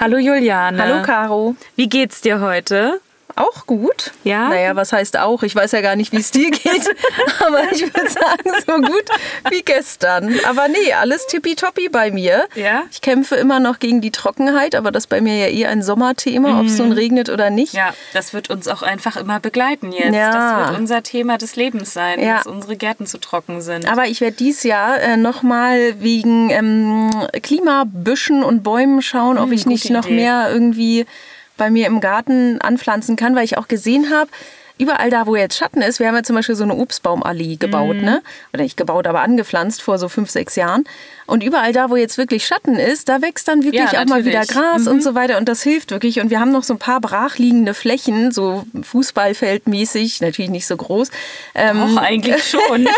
Hallo Juliane. Hallo Caro. Wie geht's dir heute? Auch gut. Ja? Naja, was heißt auch? Ich weiß ja gar nicht, wie es dir geht. aber ich würde sagen, so gut wie gestern. Aber nee, alles tippitoppi bei mir. Ja? Ich kämpfe immer noch gegen die Trockenheit, aber das ist bei mir ja eh ein Sommerthema, ob es nun regnet oder nicht. Ja, das wird uns auch einfach immer begleiten jetzt. Ja. Das wird unser Thema des Lebens sein, Ja. dass unsere Gärten zu trocken sind. Aber ich werde dies Jahr äh, nochmal wegen ähm, Klimabüschen und Bäumen schauen, ob Hm, ich nicht noch Idee. mehr irgendwie bei mir im Garten anpflanzen kann, weil ich auch gesehen habe, überall da, wo jetzt Schatten ist, wir haben ja zum Beispiel so eine Obstbaumallee gebaut, Mhm. ne? Oder nicht gebaut, aber angepflanzt vor so fünf, sechs Jahren. Und überall da, wo jetzt wirklich Schatten ist, da wächst dann wirklich Ja, auch mal wieder. Gras Mhm. und so weiter. Und das hilft wirklich. Und wir haben noch so ein paar brachliegende Flächen, so Fußballfeldmäßig, natürlich nicht so groß. Ähm, Doch, eigentlich schon.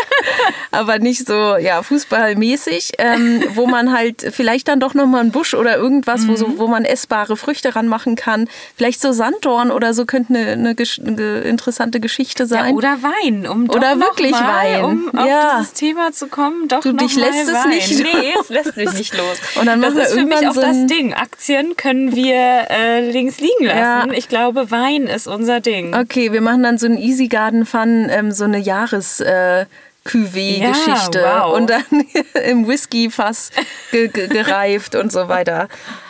aber nicht so ja fußballmäßig, ähm, wo man halt vielleicht dann doch noch mal einen Busch oder irgendwas, wo, Mhm. so, wo man essbare Früchte ranmachen kann. Vielleicht so Sanddorn oder so könnte eine, eine, eine interessante Geschichte ja, sein. oder Wein, um doch Oder wirklich mal, Wein. um auf Ja. dieses Thema zu kommen, doch Du, noch dich mal lässt es Wein. nicht Nee, es lässt mich nicht los. Und dann das ist für mich auch so das Ding. Aktien können wir äh, links liegen lassen. Ja. Ich glaube, Wein ist unser Ding. Okay, wir machen dann so ein Easy Garden Fun, ähm, so eine Jahres äh, Cuvée-Geschichte Ja, wow. und dann im Whisky-Fass ge ge gereift und so weiter.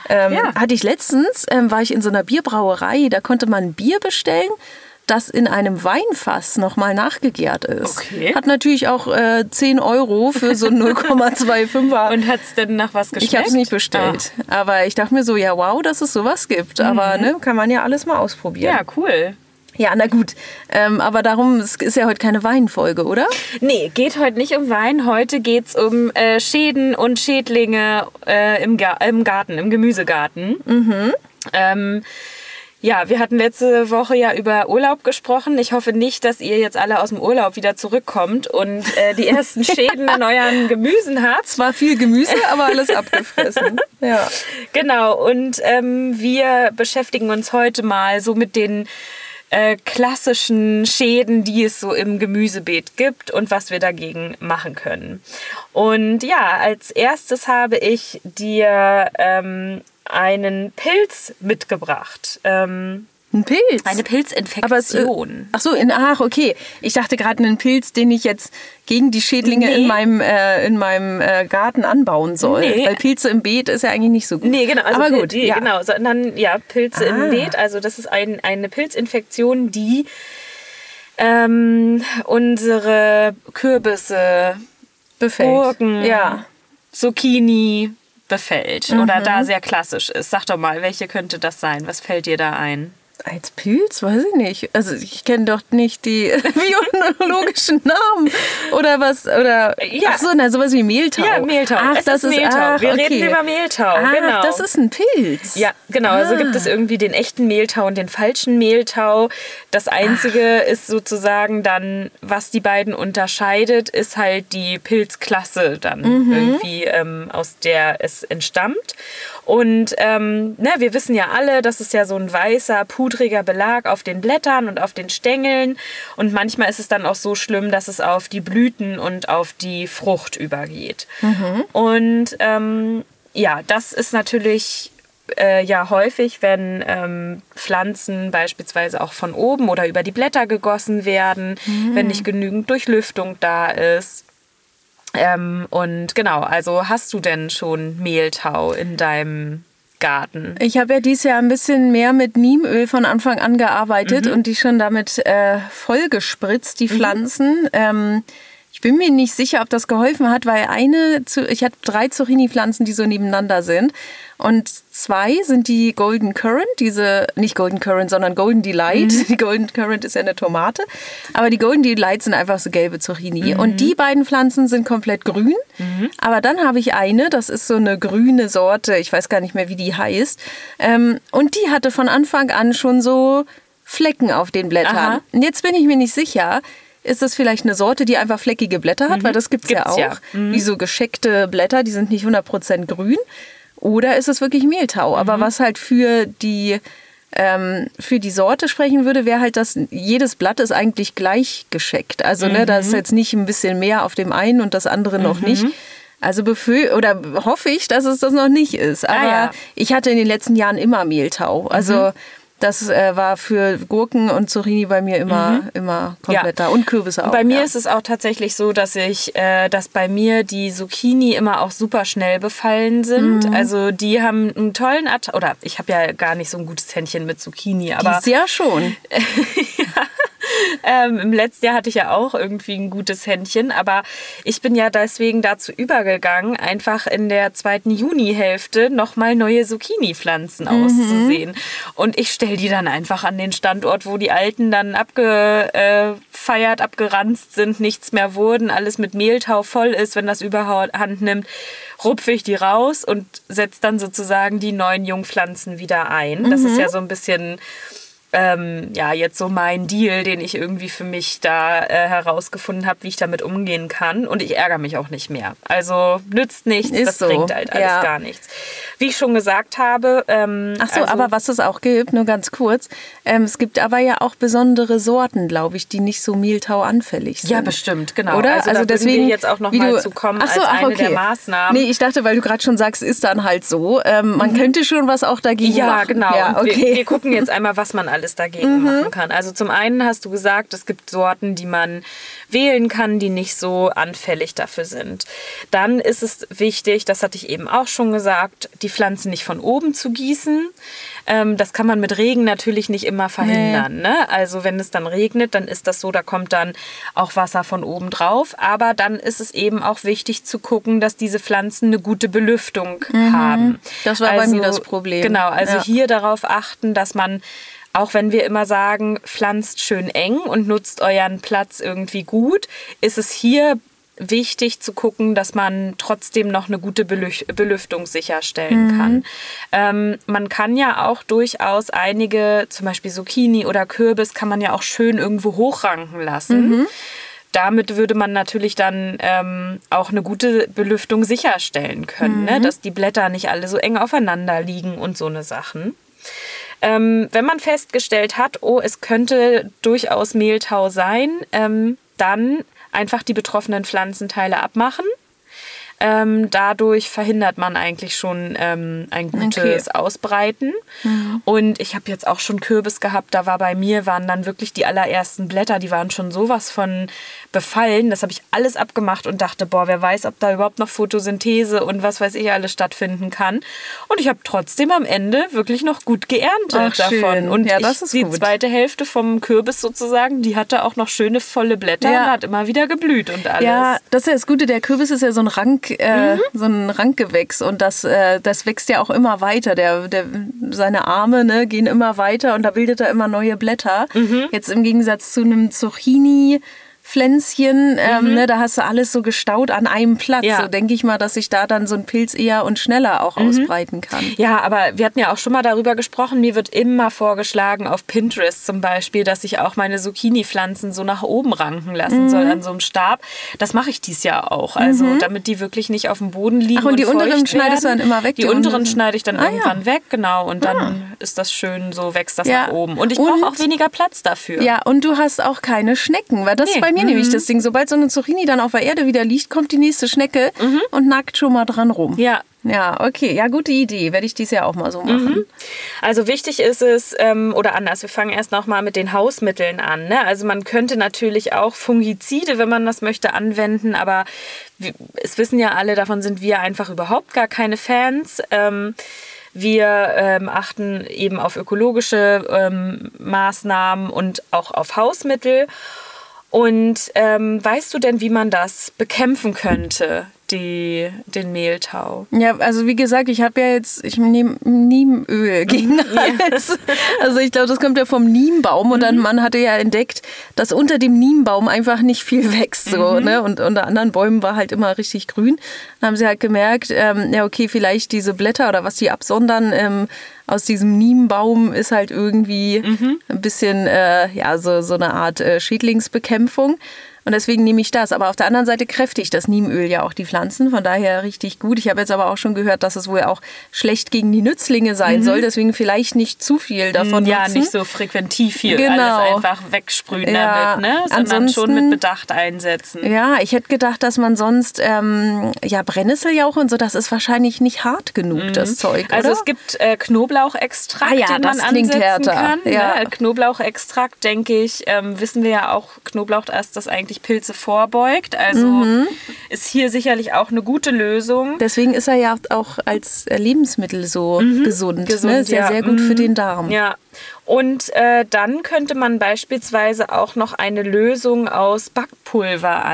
Ähm, Ja. Hatte ich letztens, ähm, war ich in so einer Bierbrauerei, da konnte man Bier bestellen, das in einem Weinfass nochmal nachgegärt ist. Okay. Hat natürlich auch äh, 10 Euro für so ein 0,25er. Und hat es denn nach was geschmeckt? Ich habe es nicht bestellt. Aber ich dachte mir so, ja wow, dass es sowas gibt. Aber ne, kann man ja alles mal Ah. ausprobieren. Ja, cool. Ja, na gut. Ähm, aber darum, es ist ja heute keine Weinfolge, oder? Nee, geht heute nicht um Wein. Heute geht es um äh, Schäden und Schädlinge äh, im, Ga im Garten, im Gemüsegarten. Ähm, ja, wir hatten letzte Woche ja über Urlaub gesprochen. Ich hoffe nicht, dass ihr jetzt alle aus dem Urlaub wieder zurückkommt und äh, die ersten Schäden an euren Gemüsen habt. Zwar viel Gemüse, aber alles abgefressen. Ja. Genau, und ähm, wir beschäftigen uns heute mal so mit den äh, klassischen Schäden, die es so im Gemüsebeet gibt und was wir dagegen machen können. Und ja, als erstes habe ich dir ähm, einen Pilz mitgebracht. Ähm, Ein Pilz. eine aber es, äh, Pilzinfektion. ach so, in, ach, okay. Ich dachte gerade einen Pilz, den ich jetzt gegen die Schädlinge Nee. in meinem, äh, in meinem äh, Garten anbauen soll. Nee. Weil Pilze im Beet ist ja eigentlich nicht so gut. Nee, genau. Also aber Pil- gut, die, ja. genau, sondern ja, Pilze Ah. im Beet. Also das ist ein, eine Pilzinfektion, die ähm, unsere Kürbisse, Befällt. Gurken, Ja. Zucchini befällt oder Mhm. da sehr klassisch ist. Sag doch mal, welche könnte das sein? Was fällt dir da ein? Als Pilz? Weiß ich nicht. Also ich kenne doch nicht die biologischen Namen. Oder was? Oder Ja. ach so, na, sowas wie Mehltau. Ja, Mehltau. Ach, Es das ist Mehltau. Ach, Wir okay. reden über Mehltau, Ach, genau. das ist ein Pilz. Ja, genau. Also Ah. gibt es irgendwie den echten Mehltau und den falschen Mehltau. Das Einzige ist sozusagen dann, was die beiden unterscheidet, ist halt die Pilzklasse dann irgendwie, ähm, aus der es entstammt. Und ähm, ne, wir wissen ja alle, das ist ja so ein weißer, pudriger Belag auf den Blättern und auf den Stängeln. Und manchmal ist es dann auch so schlimm, dass es auf die Blüten und auf die Frucht übergeht. Und ähm, ja, das ist natürlich äh, ja häufig, wenn ähm, Pflanzen beispielsweise auch von oben oder über die Blätter gegossen werden, wenn nicht genügend Durchlüftung da ist. Ähm, und genau, also hast du denn schon Mehltau in deinem Garten? Ich habe ja dieses Jahr ein bisschen mehr mit Niemöl von Anfang an gearbeitet Mhm. und die schon damit äh, voll gespritzt, die Pflanzen. Ähm, ich bin mir nicht sicher, ob das geholfen hat, weil eine, ich hatte drei Zucchini-Pflanzen, die so nebeneinander sind. Und zwei sind die Golden Currant, diese, nicht Golden Currant, sondern Golden Delight. Mhm. Die Golden Currant ist ja eine Tomate. Aber die Golden Delight sind einfach so gelbe Zucchini. Mhm. Und die beiden Pflanzen sind komplett grün. Aber dann habe ich eine, das ist so eine grüne Sorte, ich weiß gar nicht mehr, wie die heißt. Ähm, und die hatte von Anfang an schon so Flecken auf den Blättern. Aha. Und jetzt bin ich mir nicht sicher, ist das vielleicht eine Sorte, die einfach fleckige Blätter hat? Weil das gibt es ja auch. ja. Wie so gescheckte Blätter, die sind nicht 100% grün. Oder ist es wirklich Mehltau? Aber was halt für die ähm, für die Sorte sprechen würde, wäre halt, dass jedes Blatt ist eigentlich gleich gescheckt. Also ne, da ist jetzt nicht ein bisschen mehr auf dem einen und das andere noch nicht. Also befür oder hoffe ich, dass es das noch nicht ist. Aber ja. ich hatte in den letzten Jahren immer Mehltau. Also das äh, war für Gurken und Zucchini bei mir immer, immer komplett da. Und Kürbisse auch. Bei mir ja. ist es auch tatsächlich so, dass ich, äh, dass bei mir die Zucchini immer auch super schnell befallen sind. Mhm. Also die haben einen tollen At oder ich habe ja gar nicht so ein gutes Händchen mit Zucchini, aber Dies Jahr schon. ähm, im letzten Jahr hatte ich ja auch irgendwie ein gutes Händchen, aber ich bin ja deswegen dazu übergegangen, einfach in der zweiten Junihälfte nochmal neue Zucchini-Pflanzen auszusehen. Und ich stelle die dann einfach an den Standort, wo die alten dann abgefeiert, abgeranzt sind, nichts mehr wurden, alles mit Mehltau voll ist, wenn das überhand nimmt, rupfe ich die raus und setze dann sozusagen die neuen Jungpflanzen wieder ein. Das ist ja so ein bisschen ähm, ja, jetzt so mein Deal, den ich irgendwie für mich da äh, herausgefunden habe, wie ich damit umgehen kann. Und ich ärgere mich auch nicht mehr. Also nützt nichts, Ist das so, bringt halt alles ja. gar nichts. Wie ich schon gesagt habe, ähm, Ach so, also, aber was es auch gibt, nur ganz kurz, ähm, es gibt aber ja auch besondere Sorten, glaube ich, die nicht so mehltauanfällig sind. Ja, bestimmt, genau. Oder? Also, da deswegen wir jetzt auch noch mal du- zu kommen Ach so, als ach, eine okay. der Maßnahmen. Nee, ich dachte, weil du gerade schon sagst, ist dann halt so. Ähm, man könnte schon was auch dagegen Mhm. Ja, machen. genau. Ja, wir, okay. Mhm. wir gucken jetzt einmal, was man alles dagegen machen kann. Also zum einen hast du gesagt, es gibt Sorten, die man wählen kann, die nicht so anfällig dafür sind. Dann ist es wichtig, das hatte ich eben auch schon gesagt, die Pflanzen nicht von oben zu gießen. Ähm, das kann man mit Regen natürlich nicht immer verhindern. Ne? Also wenn es dann regnet, dann ist das so, da kommt dann auch Wasser von oben drauf. Aber dann ist es eben auch wichtig zu gucken, dass diese Pflanzen eine gute Belüftung haben. Mhm. Das war bei mir das Problem. Genau, also Ja. hier darauf achten, dass man, auch wenn wir immer sagen, pflanzt schön eng und nutzt euren Platz irgendwie gut, ist es hier wichtig zu gucken, dass man trotzdem noch eine gute Belüftung sicherstellen kann. Ähm, man kann ja auch durchaus einige, zum Beispiel Zucchini oder Kürbis, kann man ja auch schön irgendwo hochranken lassen. Damit würde man natürlich dann ähm, auch eine gute Belüftung sicherstellen können, ne? dass die Blätter nicht alle so eng aufeinander liegen und so eine Sachen. Ähm, wenn man festgestellt hat, oh, es könnte durchaus Mehltau sein, ähm, dann einfach die betroffenen Pflanzenteile abmachen. Ähm, dadurch verhindert man eigentlich schon ähm, ein gutes Ausbreiten. Und ich habe jetzt auch schon Kürbis gehabt, da war bei mir, waren dann wirklich die allerersten Blätter, die waren schon sowas von befallen. Das habe ich alles abgemacht und dachte, boah, wer weiß, ob da überhaupt noch Photosynthese und was weiß ich alles stattfinden kann. Und ich habe trotzdem am Ende wirklich noch gut geerntet Ach, davon. schön. Und Ja, ich, das ist die gut. zweite Hälfte vom Kürbis sozusagen, die hatte auch noch schöne volle Blätter Ja. und hat immer wieder geblüht und alles. Ja, das ist ja das Gute. Der Kürbis ist ja so ein Rank, äh, Mhm. so ein Rankgewächs und das, äh, das wächst ja auch immer weiter. Der, der, seine Arme ne, gehen immer weiter und da bildet er immer neue Blätter. Mhm. Jetzt im Gegensatz zu einem Zucchini. Pflänzchen, ähm, ne, da hast du alles so gestaut an einem Platz. Mhm. Ja. So denke ich mal, dass sich da dann so ein Pilz eher und schneller auch Mhm. ausbreiten kann. Ja, aber wir hatten ja auch schon mal darüber gesprochen. Mir wird immer vorgeschlagen, auf Pinterest zum Beispiel, dass ich auch meine Zucchini-Pflanzen so nach oben ranken lassen soll Mhm. an so einem Stab. Das mache ich dies Jahr auch. Also, damit die wirklich nicht auf dem Boden liegen. Ach, und die feucht unteren schneidest du dann immer weg, Die, die unteren unteren? schneide ich dann Ah, ja. irgendwann weg, genau. Und dann ist das schön, so wächst das Ja. nach oben. Und ich Und- brauche auch weniger Platz dafür. Ja, und du hast auch keine Schnecken, weil das Nee. bei mir nämlich das Ding. Sobald so eine Zucchini dann auf der Erde wieder liegt, kommt die nächste Schnecke und nackt schon mal dran rum. Ja. Ja, okay. Ja, gute Idee. Werde ich dies Jahr auch mal so machen. Also wichtig ist es, ähm, oder anders, wir fangen erst noch mal mit den Hausmitteln an. Ne? Also man könnte natürlich auch Fungizide, wenn man das möchte, anwenden, aber wir, es wissen ja alle, davon sind wir einfach überhaupt gar keine Fans. Ähm, wir ähm, achten eben auf ökologische ähm, Maßnahmen und auch auf Hausmittel. Und ähm, weißt du denn, wie man das bekämpfen könnte, die, den Mehltau? Ja, also wie gesagt, ich habe ja jetzt, ich nehme Niemöl gegen alles. Also ich glaube, das kommt ja vom Niembaum und dann man hatte ja entdeckt, dass unter dem Niembaum einfach nicht viel wächst so, ne? Und unter anderen Bäumen war halt immer richtig grün. Dann haben sie halt gemerkt, ähm, ja okay, vielleicht diese Blätter oder was die absondern ähm, aus diesem Niembaum ist halt irgendwie ein bisschen äh, ja so so eine Art äh, Schädlingsbekämpfung. Und deswegen nehme ich das. Aber auf der anderen Seite kräftigt das Niemöl ja auch die Pflanzen. Von daher richtig gut. Ich habe jetzt aber auch schon gehört, dass es wohl auch schlecht gegen die Nützlinge sein mhm. soll. Deswegen vielleicht nicht zu viel davon Ja, nutzen. nicht so frequentiv hier Genau. alles einfach wegsprühen Ja, damit, ne? sondern schon mit Bedacht einsetzen. Ja, ich hätte gedacht, dass man sonst, ähm, ja, Brennnesseljauch und so, das ist wahrscheinlich nicht hart genug, das Zeug, oder? Also es gibt äh, Knoblauchextrakt, Ah ja, den man ansetzen härter. kann. Ja. Ne? Knoblauchextrakt, denke ich, ähm, wissen wir ja auch, Knoblauch erst, das eigentlich Pilze vorbeugt. Also Mhm. ist hier sicherlich auch eine gute Lösung. Deswegen ist er ja auch als Lebensmittel so gesund. Mhm. Gesund, ne? Ist ja, ja. sehr gut für Mhm. den Darm. Ja. Und äh, dann könnte man beispielsweise auch noch eine Lösung aus Backpulver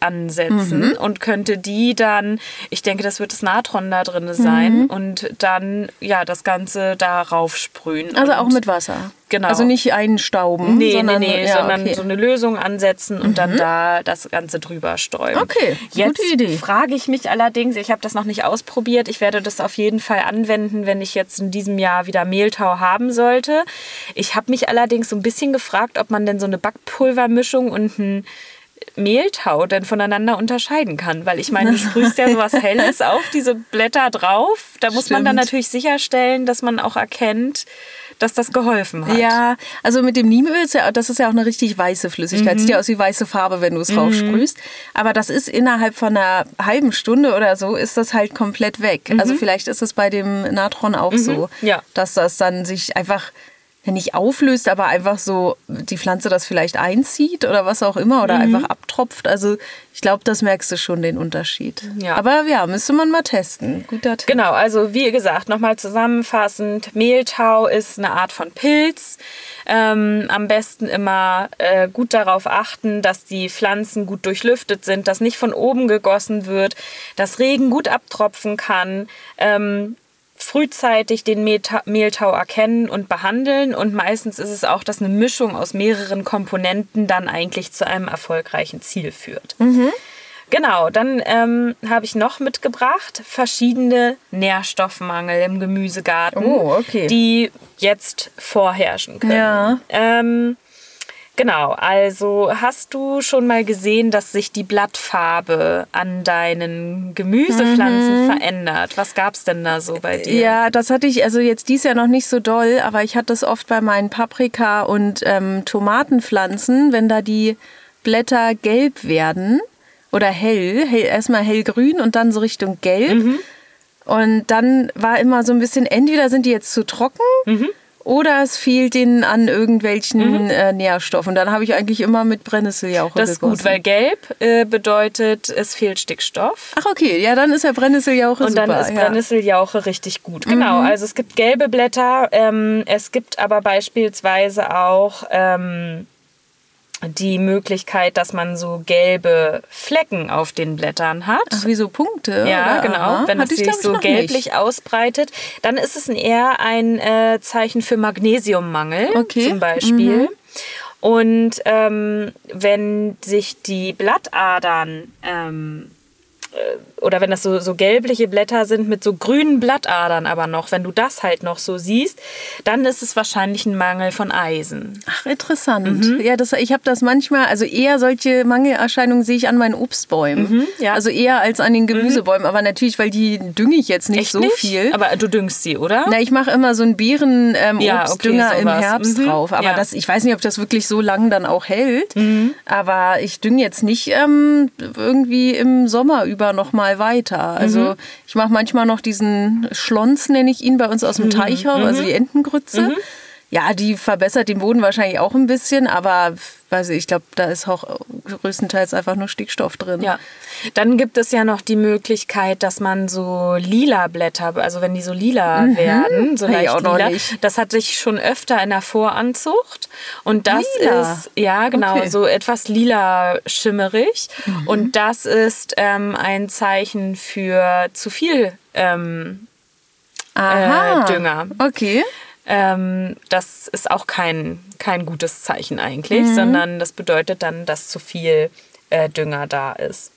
ansetzen Mhm. und könnte die dann, ich denke, das wird das Natron da drin sein, und dann ja das Ganze darauf sprühen. Mhm. Also auch mit Wasser. Genau. Also nicht einstauben, Nee, sondern, nee, nee, ja, sondern okay. Mhm. so eine Lösung ansetzen und dann da das Ganze drüber stäuben. Okay, Jetzt gute Idee. frage ich mich allerdings, ich habe das noch nicht ausprobiert, ich werde das auf jeden Fall anwenden, wenn ich jetzt in diesem Jahr wieder Mehltau haben sollte. Ich habe mich allerdings so ein bisschen gefragt, ob man denn so eine Backpulvermischung und ein Mehltau denn voneinander unterscheiden kann, weil ich meine, du sprühst ja sowas Helles auf diese Blätter drauf. Da muss man dann Stimmt. natürlich sicherstellen, dass man auch erkennt, dass das geholfen hat. Ja, also mit dem Niemöl, ist ja, das ist ja auch eine richtig weiße Flüssigkeit. Sieht ja aus wie weiße Farbe, wenn du es raufsprühst. Aber das ist innerhalb von einer halben Stunde oder so, ist das halt komplett weg. Also vielleicht ist es bei dem Natron auch so, Ja. dass das dann sich einfach ja, nicht auflöst, aber einfach so die Pflanze das vielleicht einzieht oder was auch immer oder einfach abtropft. Also ich glaube, das merkst du schon den Unterschied. Ja. Aber ja, müsste man mal testen. Guter Tipp. Genau, also wie gesagt, nochmal zusammenfassend, Mehltau ist eine Art von Pilz. Ähm, am besten immer äh, gut darauf achten, dass die Pflanzen gut durchlüftet sind, dass nicht von oben gegossen wird, dass Regen gut abtropfen kann. Ähm, frühzeitig den Mehltau erkennen und behandeln und meistens ist es auch, dass eine Mischung aus mehreren Komponenten dann eigentlich zu einem erfolgreichen Ziel führt. Genau, dann ähm, habe ich noch mitgebracht verschiedene Nährstoffmangel im Gemüsegarten, Oh, okay. die jetzt vorherrschen können. Ja. Ähm, genau, also hast du schon mal gesehen, dass sich die Blattfarbe an deinen Gemüsepflanzen verändert? Was gab es denn da so bei dir? Ja, das hatte ich also jetzt dies Jahr noch nicht so doll, aber ich hatte es oft bei meinen Paprika- und ähm, Tomatenpflanzen, wenn da die Blätter gelb werden oder hell, hell erstmal hellgrün und dann so Richtung gelb. Und dann war immer so ein bisschen, entweder sind die jetzt zu trocken oder es fehlt ihnen an irgendwelchen äh, Nährstoffen. Dann habe ich eigentlich immer mit Brennnesseljauche Das ist gegossen. gut, weil gelb äh, bedeutet, es fehlt Stickstoff. Ach okay, ja, dann ist ja Brennnesseljauche Und super. dann ist ja. Mhm. Brennnesseljauche richtig gut. Genau, also es gibt gelbe Blätter. Ähm, es gibt aber beispielsweise auch ähm, die Möglichkeit, dass man so gelbe Flecken auf den Blättern hat. Ach, wie so Punkte? Ja, oder? genau. Aha. Wenn es Hatte sich so gelblich nicht. ausbreitet, dann ist es eher ein äh, Zeichen für Magnesiummangel Okay. Mhm. zum Beispiel. Und ähm, wenn sich die Blattadern ähm, äh, oder wenn das so, so gelbliche Blätter sind mit so grünen Blattadern aber noch, wenn du das halt noch so siehst, dann ist es wahrscheinlich ein Mangel von Eisen. Ach, interessant. Mhm. Ja, das, ich habe das manchmal, also eher solche Mangelerscheinungen sehe ich an meinen Obstbäumen. Mhm, ja. Mhm. Also eher als an den Gemüsebäumen. Aber natürlich, weil die dünge ich jetzt nicht Echt so nicht? viel. Aber du düngst sie, oder? Na, ich mache immer so einen Beeren-Obstdünger ähm, Ja, okay, im. Herbst Mhm. drauf. Aber Ja. das, ich weiß nicht, ob das wirklich so lang dann auch hält. Mhm. Aber ich dünge jetzt nicht ähm, irgendwie im Sommer über noch mal weiter. Also Mhm. ich mache manchmal noch diesen Schlons, nenne ich ihn, bei uns aus Mhm. dem Teichhaus, also die Entengrütze. Ja, die verbessert den Boden wahrscheinlich auch ein bisschen, aber weiß ich, glaube, da ist auch größtenteils einfach nur Stickstoff drin. Ja. Dann gibt es ja noch die Möglichkeit, dass man so lila Blätter, also wenn die so lila werden, so leicht noch lila, das hatte ich schon öfter in der Voranzucht. Und das Lila? ist, ja genau, Okay. Mhm. so etwas lila schimmerig. Und das ist ähm, ein Zeichen für zu viel ähm. Äh, Dünger. Okay. Ähm, das ist auch kein, kein gutes Zeichen eigentlich, Mhm. sondern das bedeutet dann, dass zu viel äh, Dünger da ist.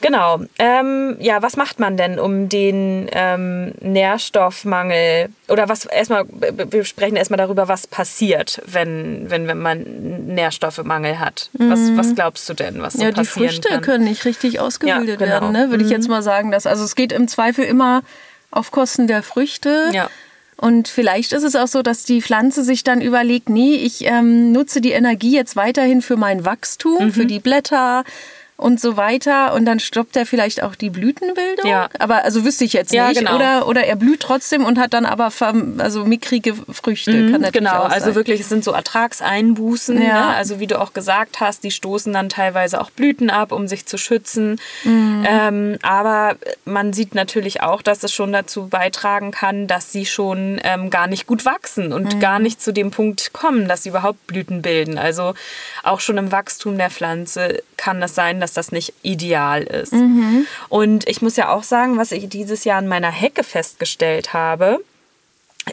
Genau. Ähm, ja, was macht man denn, um den ähm, Nährstoffmangel oder was erstmal, wir sprechen erstmal darüber, was passiert, wenn, wenn, wenn man Nährstoffmangel hat. Was, mhm. was glaubst du denn, was so ja, passieren die Früchte kann? können nicht richtig ausgebildet ja, genau. werden, ne? würde mhm. ich jetzt mal sagen. Dass, also es geht im Zweifel immer auf Kosten der Früchte. Ja. Und vielleicht ist es auch so, dass die Pflanze sich dann überlegt, nee, ich ähm, nutze die Energie jetzt weiterhin für mein Wachstum, mhm. für die Blätter, und so weiter. Und dann stoppt er vielleicht auch die Blütenbildung. Ja. Aber also wüsste ich jetzt nicht. Ja, genau. oder, oder er blüht trotzdem und hat dann aber also mickrige Früchte. Mhm, genau, also wirklich, es sind so Ertragseinbußen. Ja. Ne? Also wie du auch gesagt hast, die stoßen dann teilweise auch Blüten ab, um sich zu schützen. Mhm. Ähm, aber man sieht natürlich auch, dass es schon dazu beitragen kann, dass sie schon ähm, gar nicht gut wachsen und mhm. gar nicht zu dem Punkt kommen, dass sie überhaupt Blüten bilden. Also auch schon im Wachstum der Pflanze kann es sein, dass dass das nicht ideal ist. Mhm. Und ich muss ja auch sagen, was ich dieses Jahr an meiner Hecke festgestellt habe,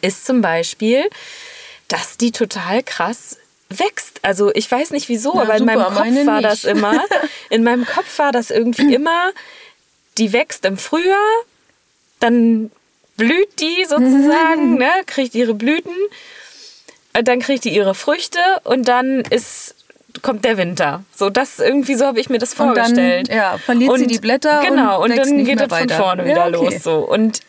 ist zum Beispiel, dass die total krass wächst. Also ich weiß nicht wieso, Na, aber super, in meinem Kopf war nicht. das immer, in meinem Kopf war das irgendwie immer, die wächst im Frühjahr, dann blüht die sozusagen, mhm. ne, kriegt ihre Blüten, dann kriegt die ihre Früchte und dann ist kommt der Winter. So, das irgendwie so habe ich mir das vorgestellt. Und dann, ja, verliert und, sie die Blätter. Genau, und, und dann geht es von vorne ja, wieder okay. los. So. Und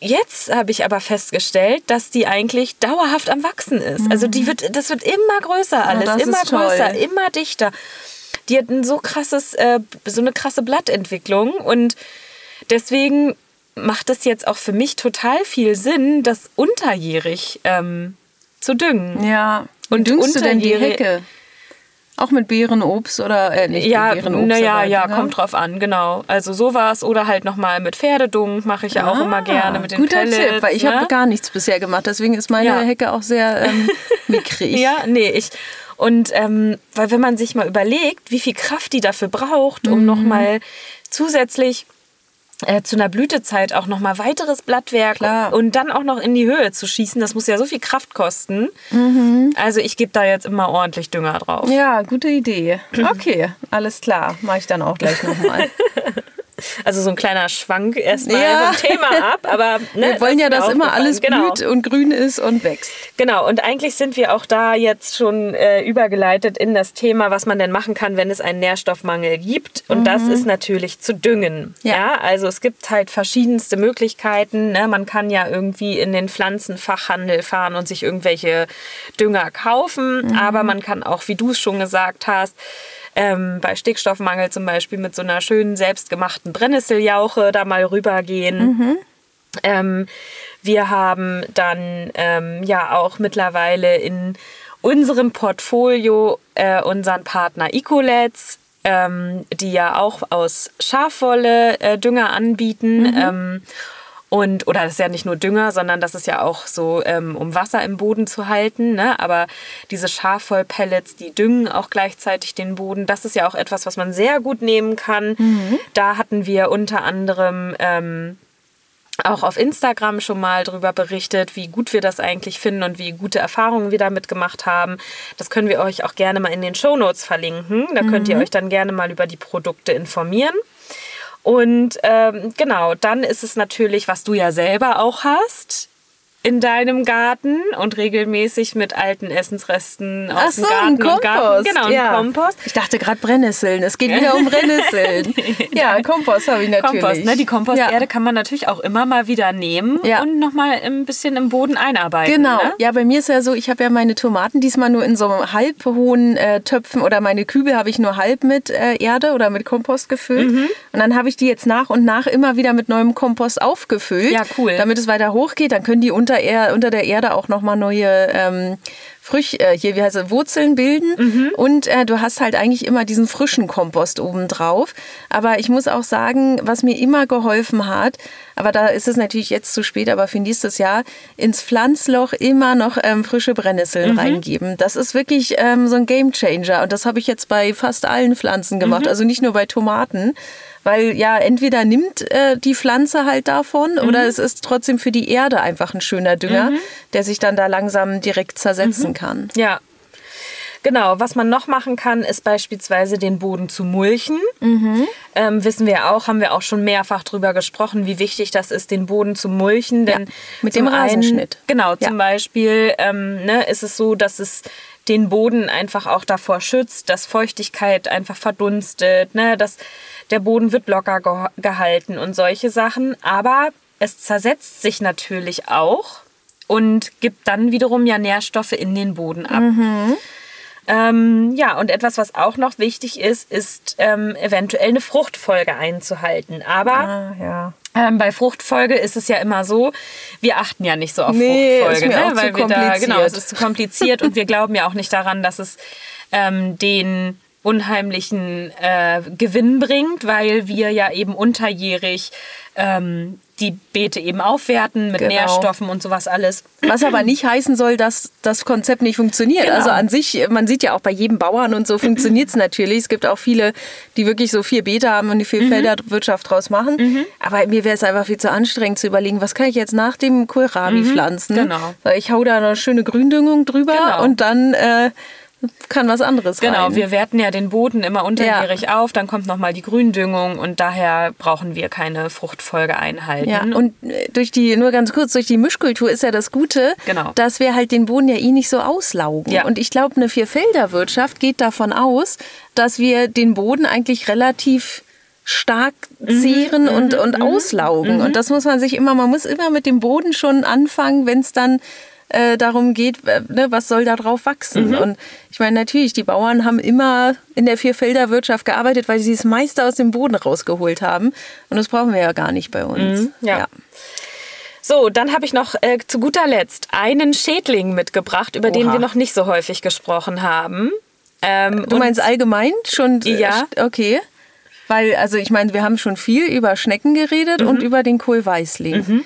Jetzt habe ich aber festgestellt, dass die eigentlich dauerhaft am Wachsen ist. Mhm. Also die wird, das wird immer größer alles, ja, immer größer, toll. immer dichter. Die hat ein so krasses, äh, so eine krasse Blattentwicklung und deswegen macht es jetzt auch für mich total viel Sinn, das unterjährig ähm, zu düngen. Ja. Und düngst du denn die Hecke? Auch mit Beerenobst oder äh, nicht ja, Beerenobst? Naja, ja, ja, kommt drauf an, genau. Also sowas oder halt nochmal mit Pferdedung mache ich ja ah, auch immer gerne mit den guter Pellets. Tipp, weil ich ne? habe gar nichts bisher gemacht. Deswegen ist meine ja. Hecke auch sehr ähm, mickrig. ja, nee, ich... Und ähm, weil wenn man sich mal überlegt, wie viel Kraft die dafür braucht, um mhm. nochmal zusätzlich äh, zu einer Blütezeit auch noch mal weiteres Blattwerk Klar. und dann auch noch in die Höhe zu schießen, das muss ja so viel Kraft kosten. Mhm. Also ich gebe da jetzt immer ordentlich Dünger drauf. Ja, gute Idee. Okay, alles klar, mache ich dann auch gleich noch mal. Also so ein kleiner Schwank erstmal ja. vom Thema ab, aber ne, wir wollen ja, dass immer alles genau. blüht und grün ist und wächst. Genau, und eigentlich sind wir auch da jetzt schon äh, übergeleitet in das Thema, was man denn machen kann, wenn es einen Nährstoffmangel gibt. Und mhm. das ist natürlich zu düngen. Ja. ja. also es gibt halt verschiedenste Möglichkeiten. Ne? Man kann ja irgendwie in den Pflanzenfachhandel fahren und sich irgendwelche Dünger kaufen, mhm. aber man kann auch, wie du es schon gesagt hast, ähm, bei Stickstoffmangel zum Beispiel mit so einer schönen selbstgemachten Brennnesseljauche da mal rübergehen. Mhm. Ähm, wir haben dann ähm, ja auch mittlerweile in unserem Portfolio äh, unseren Partner Ecolets, ähm, die ja auch aus Schafwolle äh, Dünger anbieten. Mhm. Und, oder das ist ja nicht nur Dünger, sondern das ist ja auch so, ähm, um Wasser im Boden zu halten. Ne? Aber diese Schafwollpellets, die düngen auch gleichzeitig den Boden. Das ist ja auch etwas, was man sehr gut nehmen kann. Mhm. Da hatten wir unter anderem ähm, auch auf Instagram schon mal darüber berichtet, wie gut wir das eigentlich finden und wie gute Erfahrungen wir damit gemacht haben. Das können wir euch auch gerne mal in den Show Notes verlinken. Da könnt ihr mhm. euch dann gerne mal über die Produkte informieren. Und ähm, genau, dann ist es natürlich, was du ja selber auch hast, in deinem Garten und regelmäßig mit alten Essensresten aus Ach so, dem Garten ein Kompost. Garten. Genau, ja. Kompost. Ich dachte gerade Brennnesseln. Es geht wieder um Brennnesseln. ja, Kompost habe ich natürlich. Kompost, ne? Die Komposterde ja. kann man natürlich auch immer mal wieder nehmen ja. und nochmal ein bisschen im Boden einarbeiten. Genau. Ne? Ja, bei mir ist ja so, ich habe ja meine Tomaten diesmal nur in so halb hohen äh, Töpfen oder meine Kübel habe ich nur halb mit äh, Erde oder mit Kompost gefüllt. Mhm. Und dann habe ich die jetzt nach und nach immer wieder mit neuem Kompost aufgefüllt. Ja, cool. Damit es weiter hochgeht. Dann können die unter unter, unter der Erde auch nochmal neue ähm, Früch, äh, hier, wie heißt es, Wurzeln bilden. Mhm. Und äh, du hast halt eigentlich immer diesen frischen Kompost oben drauf. Aber ich muss auch sagen, was mir immer geholfen hat, aber da ist es natürlich jetzt zu spät, aber für nächstes Jahr ins Pflanzloch immer noch ähm, frische Brennnesseln mhm. reingeben. Das ist wirklich ähm, so ein Game Changer. Und das habe ich jetzt bei fast allen Pflanzen gemacht, mhm. also nicht nur bei Tomaten. Weil ja, entweder nimmt äh, die Pflanze halt davon mhm. oder es ist trotzdem für die Erde einfach ein schöner Dünger, mhm. der sich dann da langsam direkt zersetzen mhm. kann. Ja, Genau, was man noch machen kann, ist beispielsweise den Boden zu mulchen. Ähm, wissen wir auch, haben wir auch schon mehrfach drüber gesprochen, wie wichtig das ist, den Boden zu mulchen. Denn Ja, mit dem Rasenschnitt. genau, Ja. zum Beispiel ähm, ne, ist es so, dass es den Boden einfach auch davor schützt, dass Feuchtigkeit einfach verdunstet, ne, dass der Boden wird locker ge gehalten und solche Sachen. Aber es zersetzt sich natürlich auch und gibt dann wiederum ja Nährstoffe in den Boden ab. Ähm, ja, und etwas, was auch noch wichtig ist, ist ähm, eventuell eine Fruchtfolge einzuhalten. Aber Ah, ja. ähm, bei Fruchtfolge ist es ja immer so, wir achten ja nicht so auf Nee, Fruchtfolge, ne? weil wir da genau, es ist zu kompliziert und wir glauben ja auch nicht daran, dass es ähm, den unheimlichen äh, Gewinn bringt, weil wir ja eben unterjährig ähm, die Beete eben aufwerten mit Genau. Nährstoffen und sowas alles. Was aber nicht heißen soll, dass das Konzept nicht funktioniert. Genau. Also an sich, man sieht ja auch bei jedem Bauern und so funktioniert es natürlich. Es gibt auch viele, die wirklich so vier Beete haben und die viel Felderwirtschaft draus machen. Aber mir wäre es einfach viel zu anstrengend zu überlegen, was kann ich jetzt nach dem Kohlrabi pflanzen? Genau. Weil Ich hau da eine schöne Gründüngung drüber Genau. und dann äh, kann was anderes Genau, rein. wir werten ja den Boden immer unterjährig auf, dann kommt nochmal die Gründüngung und daher brauchen wir keine Fruchtfolge einhalten. Ja, und äh, durch die, nur ganz kurz, durch die Mischkultur ist ja das Gute, Genau. dass wir halt den Boden ja eh nicht so auslaugen. Ja. Und ich glaube, eine Vierfelderwirtschaft geht davon aus, dass wir den Boden eigentlich relativ stark Mhm, zehren und, und auslaugen. Und das muss man sich immer, man muss immer mit dem Boden schon anfangen, wenn es dann äh, darum geht, äh, ne, was soll da drauf wachsen. Mhm. Und ich meine, natürlich, die Bauern haben immer in der Vierfelderwirtschaft gearbeitet, weil sie das meiste aus dem Boden rausgeholt haben. Und das brauchen wir ja gar nicht bei uns. Mhm, ja. So, dann habe ich noch äh, zu guter Letzt einen Schädling mitgebracht, über den Oha. wir noch nicht so häufig gesprochen haben. Ähm, Du meinst allgemein schon? äh, Ja. Okay. Weil, also ich meine, wir haben schon viel über Schnecken geredet Mhm. und über den Kohlweißling.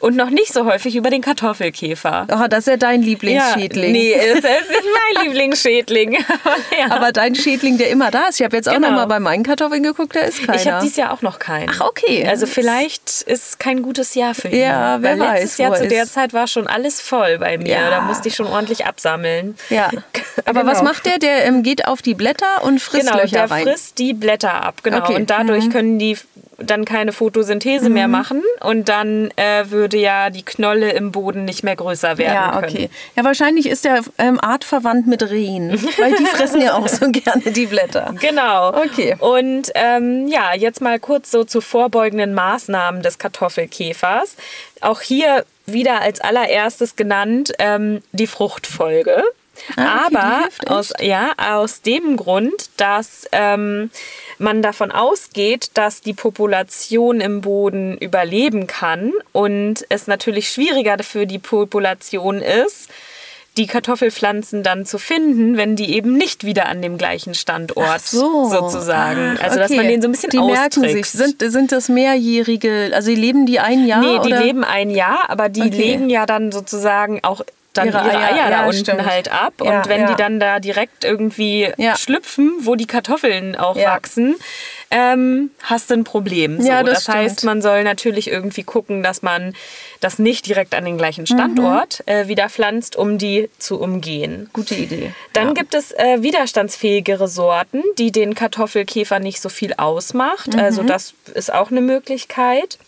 Und noch nicht so häufig über den Kartoffelkäfer. Oh, das ist ja dein Lieblingsschädling. nee, ist, ist mein Lieblingsschädling. ja. Aber dein Schädling, der immer da ist. Ich habe jetzt auch Genau. noch mal bei meinen Kartoffeln geguckt, da ist keiner. ich habe dieses Jahr auch noch keinen. Ach, okay. Also vielleicht ist kein gutes Jahr für ihn. Ja, wer Weil letztes weiß, Jahr wo er zu der ist. Zeit war schon alles voll bei mir. Ja. Da musste ich schon ordentlich absammeln. ja. Aber was Genau. macht der? Der ähm, geht auf die Blätter und frisst Genau, Löcher der rein. frisst die Blätter ab, genau. Okay. Mhm. Und dadurch können die dann keine Photosynthese mehr machen und dann äh, würde ja die Knolle im Boden nicht mehr größer werden ja, können. okay. Ja, wahrscheinlich ist der ähm, artverwandt mit Rehen, weil die fressen ja auch so gerne die Blätter. Genau. Okay. Und ähm, ja, jetzt mal kurz so zu vorbeugenden Maßnahmen des Kartoffelkäfers. Auch hier wieder als allererstes genannt ähm, die Fruchtfolge. Ah, okay, die Aber aus, ja, aus dem Grund, dass ähm, man davon ausgeht, dass die Population im Boden überleben kann und es natürlich schwieriger für die Population ist, die Kartoffelpflanzen dann zu finden, wenn die eben nicht wieder an dem gleichen Standort so. sozusagen. Ah, Also dass okay. man den so ein bisschen Die merken sich. Sind, sind das mehrjährige, also leben die ein Jahr? nee, die oder? leben ein Jahr, aber die Okay. legen ja dann sozusagen auch dann Ihre ihre, Eier, Eier, ja, da unten stimmt. halt ab. Ja, und wenn die dann da direkt irgendwie schlüpfen, wo die Kartoffeln auch wachsen, ähm, hast du ein Problem. So, das das heißt, man soll natürlich irgendwie gucken, dass man das nicht direkt an den gleichen Mhm. Standort äh, wieder pflanzt, um die zu umgehen. Gute Idee. Dann gibt es äh, widerstandsfähigere Sorten, die den Kartoffelkäfer nicht so viel ausmacht. Mhm. Also das ist auch eine Möglichkeit.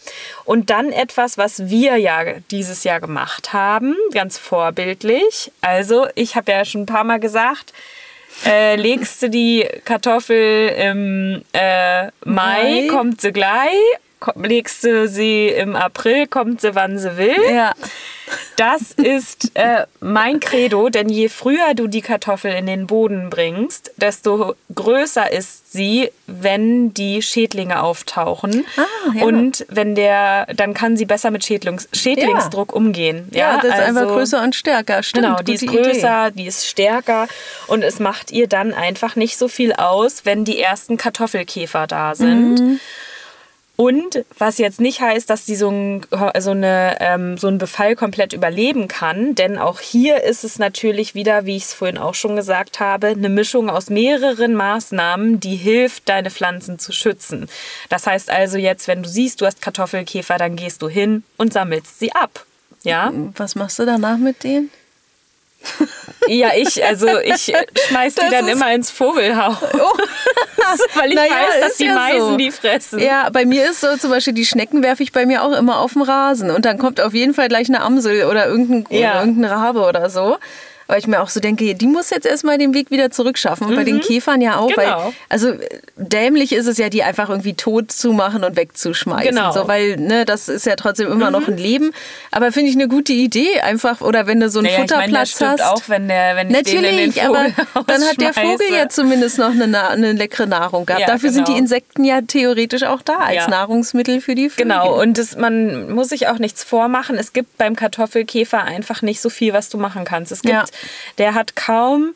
Und dann etwas, was wir ja dieses Jahr gemacht haben, ganz vorbildlich. Also ich habe ja schon ein paar Mal gesagt, äh, legst du die Kartoffel im äh, Mai, Mai. kommt sie gleich. Legst du sie im April, kommt sie, wann sie will. Ja. Das ist äh, mein Credo, denn je früher du die Kartoffel in den Boden bringst, desto größer ist sie, wenn die Schädlinge auftauchen. Ah, ja. Und wenn der, dann kann sie besser mit Schädlings, Schädlingsdruck umgehen. Ja, das ist einfach also- größer und stärker. Stimmt, Genau, die ist gute Idee. größer, die ist stärker und es macht ihr dann einfach nicht so viel aus, wenn die ersten Kartoffelkäfer da sind. Mhm. Und was jetzt nicht heißt, dass sie so, ein, so, eine, ähm, so einen Befall komplett überleben kann, denn auch hier ist es natürlich wieder, wie ich es vorhin auch schon gesagt habe, eine Mischung aus mehreren Maßnahmen, die hilft, deine Pflanzen zu schützen. Das heißt also jetzt, wenn du siehst, du hast Kartoffelkäfer, dann gehst du hin und sammelst sie ab. Ja? Was machst du danach mit denen? Ja, ich, also ich schmeiß die Das dann immer ins Vogelhaus. Oh. Weil ich Naja, weiß, dass die ja Meisen so. die fressen. Ja, bei mir ist so zum Beispiel die Schnecken werfe ich bei mir auch immer auf den Rasen und dann kommt auf jeden Fall gleich eine Amsel oder irgendein, Ja. irgendein Rabe oder so. Weil ich mir auch so denke, die muss jetzt erstmal den Weg wieder zurückschaffen. Und bei den Käfern ja auch. Weil, Mhm. Genau. also äh, dämlich ist es ja, die einfach irgendwie tot zu machen und wegzuschmeißen. Genau. Mhm. So, weil ne, das ist ja trotzdem immer noch ein Leben. Aber finde ich eine gute Idee, einfach, oder wenn du so einen Naja, ich meine, das Futterplatz hast. auch, wenn, der, wenn ich den Natürlich, aber dann hat der Vogel ja zumindest noch eine, eine leckere Nahrung gehabt. Ja, Dafür sind die genau. Insekten ja theoretisch auch da als Ja. Nahrungsmittel für die Vögel. Genau, und das, man muss sich auch nichts vormachen. Es gibt beim Kartoffelkäfer einfach nicht so viel, was du machen kannst. Es gibt, Ja. Der hat kaum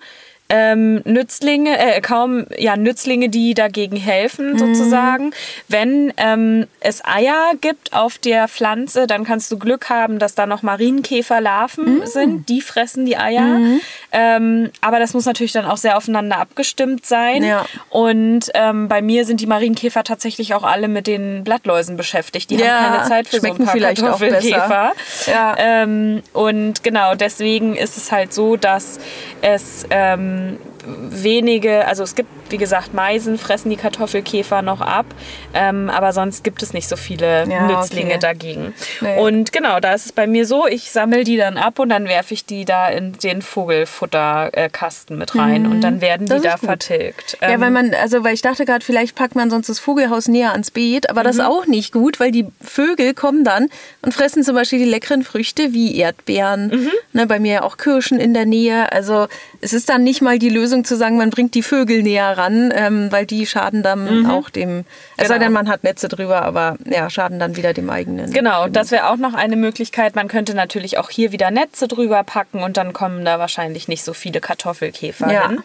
ähm, Nützlinge, äh, kaum ja, Nützlinge, die dagegen helfen, Mhm. sozusagen. Wenn ähm, es Eier gibt auf der Pflanze, dann kannst du Glück haben, dass da noch Marienkäferlarven Mhm. sind. Die fressen die Eier. Ähm, aber das muss natürlich dann auch sehr aufeinander abgestimmt sein. Ja. Und ähm, bei mir sind die Marienkäfer tatsächlich auch alle mit den Blattläusen beschäftigt. Die Ja, haben keine Zeit für so ein schmecken paar vielleicht Kartoffelkäfer. Ja. Ähm, und genau, deswegen ist es halt so, dass es ähm, um, wenige, also es gibt, wie gesagt, Meisen fressen die Kartoffelkäfer noch ab, ähm, aber sonst gibt es nicht so viele Ja, Nützlinge okay. dagegen. Nee. Und genau, da ist es bei mir so, ich sammle die dann ab und dann werfe ich die da in den Vogelfutterkasten mit rein und dann werden die Mhm. Das ist da gut. vertilgt. Ja, Ähm, weil man, also weil ich dachte gerade, vielleicht packt man sonst das Vogelhaus näher ans Beet, aber Mhm. das ist auch nicht gut, weil die Vögel kommen dann und fressen zum Beispiel die leckeren Früchte wie Erdbeeren, Mhm. ne, bei mir auch Kirschen in der Nähe. Also es ist dann nicht mal die Lösung zu sagen, man bringt die Vögel näher ran, ähm, weil die schaden dann auch dem, es sei Genau. denn, man hat Netze drüber, aber ja, schaden dann wieder dem eigenen. Genau, das wäre auch noch eine Möglichkeit. Man könnte natürlich auch hier wieder Netze drüber packen und dann kommen da wahrscheinlich nicht so viele Kartoffelkäfer Ja. hin.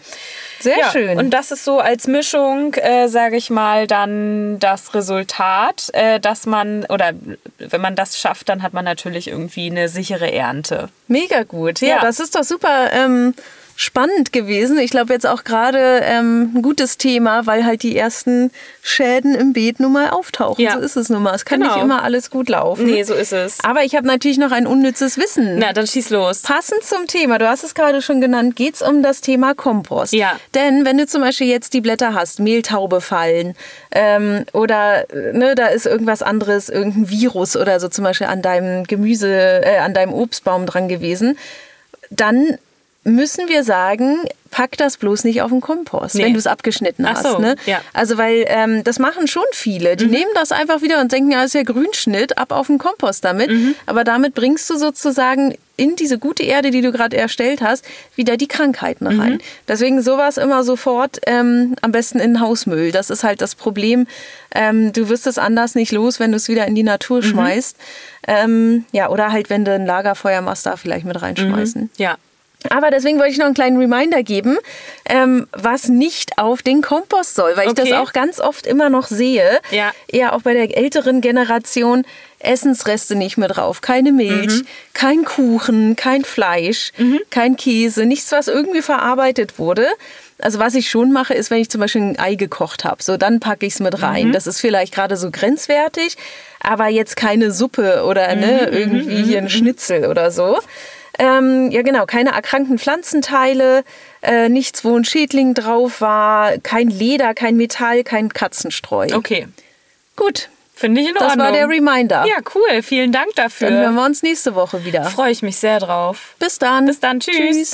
Sehr Ja, schön. Und das ist so als Mischung, äh, sage ich mal, dann das Resultat, äh, dass man, oder wenn man das schafft, dann hat man natürlich irgendwie eine sichere Ernte. Mega gut. Ja, Ja. das ist doch super ähm, spannend gewesen. Ich glaube jetzt auch gerade ähm, ein gutes Thema, weil halt die ersten Schäden im Beet nun mal auftauchen. Ja. So ist es nun mal. Es kann Genau. nicht immer alles gut laufen. Nee, so ist es. Aber ich habe natürlich noch ein unnützes Wissen. Na, dann schieß los. Passend zum Thema, du hast es gerade schon genannt, geht es um das Thema Kompost. Ja. Denn wenn du zum Beispiel jetzt die Blätter hast, Mehltaube fallen ähm, oder ne, da ist irgendwas anderes, irgendein Virus oder so zum Beispiel an deinem Gemüse, äh, an deinem Obstbaum dran gewesen, dann müssen wir sagen, pack das bloß nicht auf den Kompost, Nee. wenn du es abgeschnitten Ach hast. so, ne? ja. Also weil ähm, das machen schon viele. Mhm. Die nehmen das einfach wieder und denken, ja, ist ja Grünschnitt, ab auf den Kompost damit. Mhm. Aber damit bringst du sozusagen in diese gute Erde, die du gerade erstellt hast, wieder die Krankheiten Mhm. rein. Deswegen sowas immer sofort ähm, am besten in den Hausmüll. Das ist halt das Problem. Ähm, du wirst es anders nicht los, wenn du es wieder in die Natur Mhm. schmeißt. Ähm, ja, oder halt, wenn du ein Lagerfeuer machst, da vielleicht mit reinschmeißen. Ja. Aber deswegen wollte ich noch einen kleinen Reminder geben, ähm, was nicht auf den Kompost soll, weil ich Okay. das auch ganz oft immer noch sehe. Ja. Eher auch bei der älteren Generation. Essensreste nicht mehr drauf, keine Milch, kein Kuchen, kein Fleisch, kein Käse, nichts, was irgendwie verarbeitet wurde. Also was ich schon mache, ist, wenn ich zum Beispiel ein Ei gekocht habe, so dann packe ich es mit rein. Das ist vielleicht gerade so grenzwertig, aber jetzt keine Suppe oder ne, irgendwie hier ein Schnitzel oder so. Ähm, ja, genau, keine erkrankten Pflanzenteile, äh, nichts, wo ein Schädling drauf war, kein Leder, kein Metall, kein Katzenstreu. Okay. Gut, Finde ich in das Ordnung. war der Reminder. Ja, cool. Vielen Dank Dann hören dafür. wir uns nächste Woche wieder. Freue ich mich sehr drauf. Bis dann. Bis dann. Tschüss.